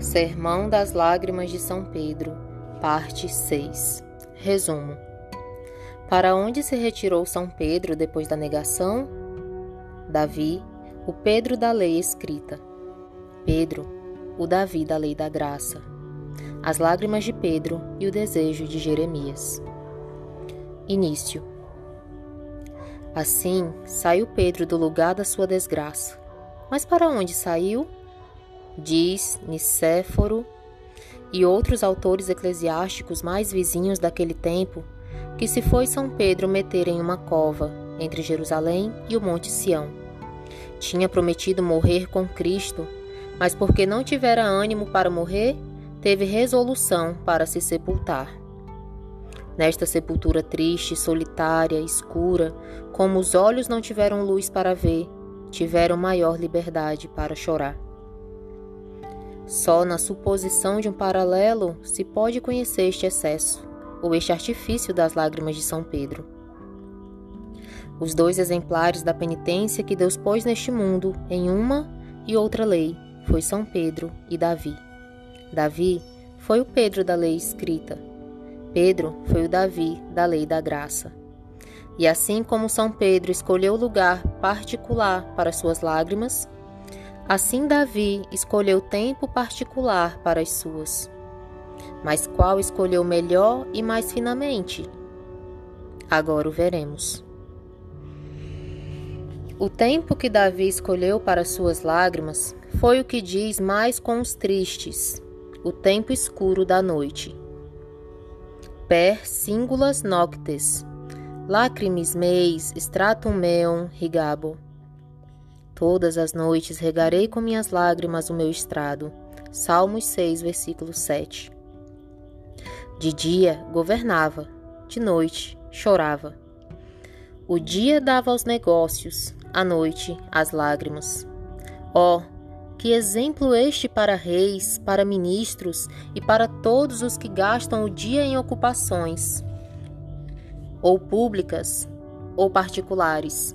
Sermão das Lágrimas de São Pedro, parte 6. Resumo: Para onde se retirou São Pedro depois da negação? Davi, o Pedro da lei escrita. Pedro, o Davi da lei da graça. As lágrimas de Pedro e o desejo de Jeremias. Início. Assim saiu Pedro do lugar da sua desgraça. Mas para onde saiu? Diz Nicéforo e outros autores eclesiásticos mais vizinhos daquele tempo, que se foi São Pedro meter em uma cova entre Jerusalém e o Monte Sião. Tinha prometido morrer com Cristo, mas porque não tivera ânimo para morrer, teve resolução para se sepultar. Nesta sepultura triste, solitária, escura, como os olhos não tiveram luz para ver, tiveram maior liberdade para chorar. Só na suposição de um paralelo se pode conhecer este excesso, ou este artifício das lágrimas de São Pedro. Os dois exemplares da penitência que Deus pôs neste mundo em uma e outra lei foi São Pedro e Davi. Davi foi o Pedro da lei escrita. Pedro foi o Davi da lei da graça. E assim como São Pedro escolheu lugar particular para suas lágrimas, Assim Davi escolheu tempo particular para as suas. Mas qual escolheu melhor e mais finamente? Agora o veremos. O tempo que Davi escolheu para suas lágrimas foi o que diz mais com os tristes, o tempo escuro da noite. Per singulas noctes, lacrimis meis stratum meum rigabo. Todas as noites regarei com minhas lágrimas o meu estrado. Salmos 6, versículo 7. De dia governava, de noite chorava. O dia dava aos negócios, a noite às lágrimas. Oh, que exemplo este para reis, para ministros e para todos os que gastam o dia em ocupações, ou públicas ou particulares,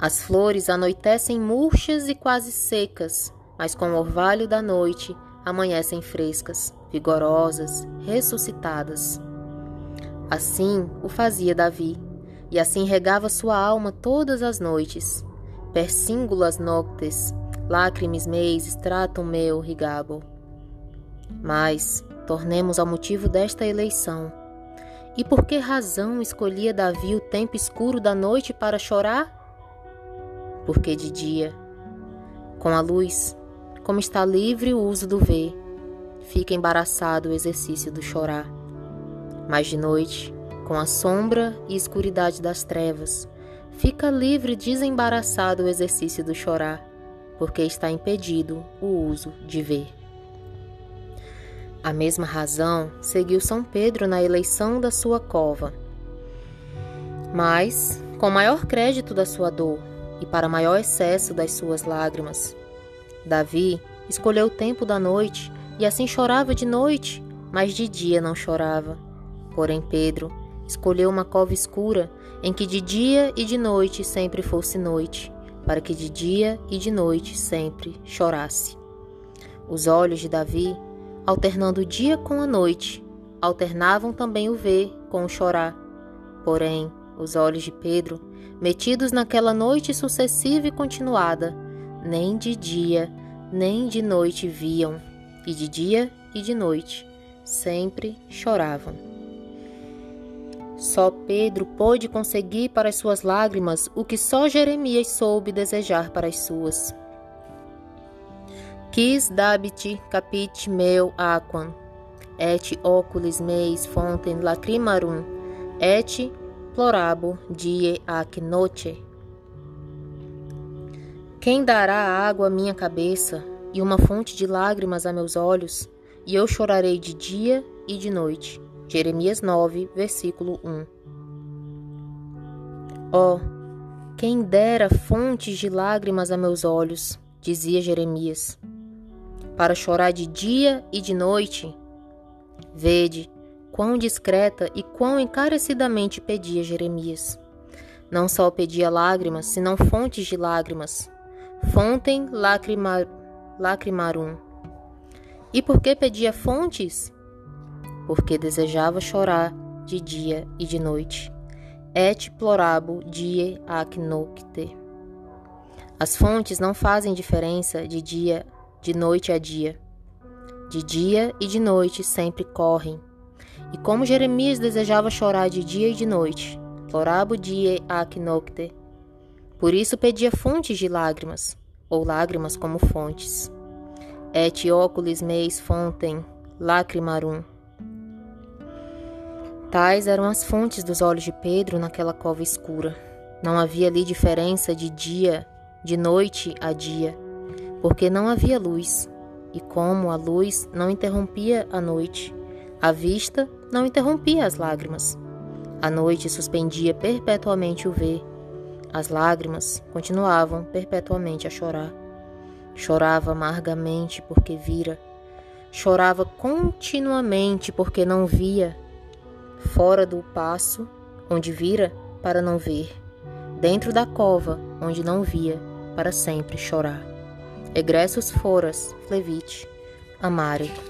as flores anoitecem murchas e quase secas, mas com o orvalho da noite amanhecem frescas, vigorosas, ressuscitadas. Assim o fazia Davi, e assim regava sua alma todas as noites. Persíngulas noctes, lacrimis meis stratum meu rigabo. Mas tornemos ao motivo desta eleição. E por que razão escolhia Davi o tempo escuro da noite para chorar? Porque de dia, com a luz, como está livre o uso do ver, fica embaraçado o exercício do chorar. Mas de noite, com a sombra e escuridade das trevas, fica livre e desembaraçado o exercício do chorar, porque está impedido o uso de ver. A mesma razão seguiu São Pedro na eleição da sua cova. Mas, com maior crédito da sua dor, e para maior excesso das suas lágrimas. Davi escolheu o tempo da noite e assim chorava de noite, mas de dia não chorava. Porém, Pedro escolheu uma cova escura em que de dia e de noite sempre fosse noite, para que de dia e de noite sempre chorasse. Os olhos de Davi, alternando o dia com a noite, alternavam também o ver com o chorar. Porém, os olhos de Pedro, metidos naquela noite sucessiva e continuada, nem de dia nem de noite viam, e de dia e de noite sempre choravam. Só Pedro pôde conseguir para as suas lágrimas o que só Jeremias soube desejar para as suas. Quis dabit capit meu aquam, et oculis meis fontem lacrimarum, et plorabo die ac noche. Quem dará água à minha cabeça e uma fonte de lágrimas a meus olhos, e eu chorarei de dia e de noite. Jeremias 9, versículo 1. Ó, oh, quem dera fontes de lágrimas a meus olhos, dizia Jeremias, para chorar de dia e de noite. Vede, quão discreta e quão encarecidamente pedia Jeremias. Não só pedia lágrimas, senão fontes de lágrimas. Fontem lacrimar, lacrimarum. E por que pedia fontes? Porque desejava chorar de dia e de noite. Et plorabo die ac nocte. As fontes não fazem diferença de dia, de noite a dia. De dia e de noite sempre correm. E como Jeremias desejava chorar de dia e de noite, plorabo die ac nocte. Por isso pedia fontes de lágrimas, ou lágrimas como fontes. Et oculis meis fontem lacrimarum. Tais eram as fontes dos olhos de Pedro naquela cova escura. Não havia ali diferença de dia de noite a dia, porque não havia luz, e como a luz não interrompia a noite, a vista não interrompia as lágrimas. A noite suspendia perpetuamente o ver, as lágrimas continuavam perpetuamente a chorar. Chorava amargamente porque vira, chorava continuamente porque não via, fora do passo onde vira para não ver, dentro da cova onde não via para sempre chorar. Egressos foras, Flevite, Amare.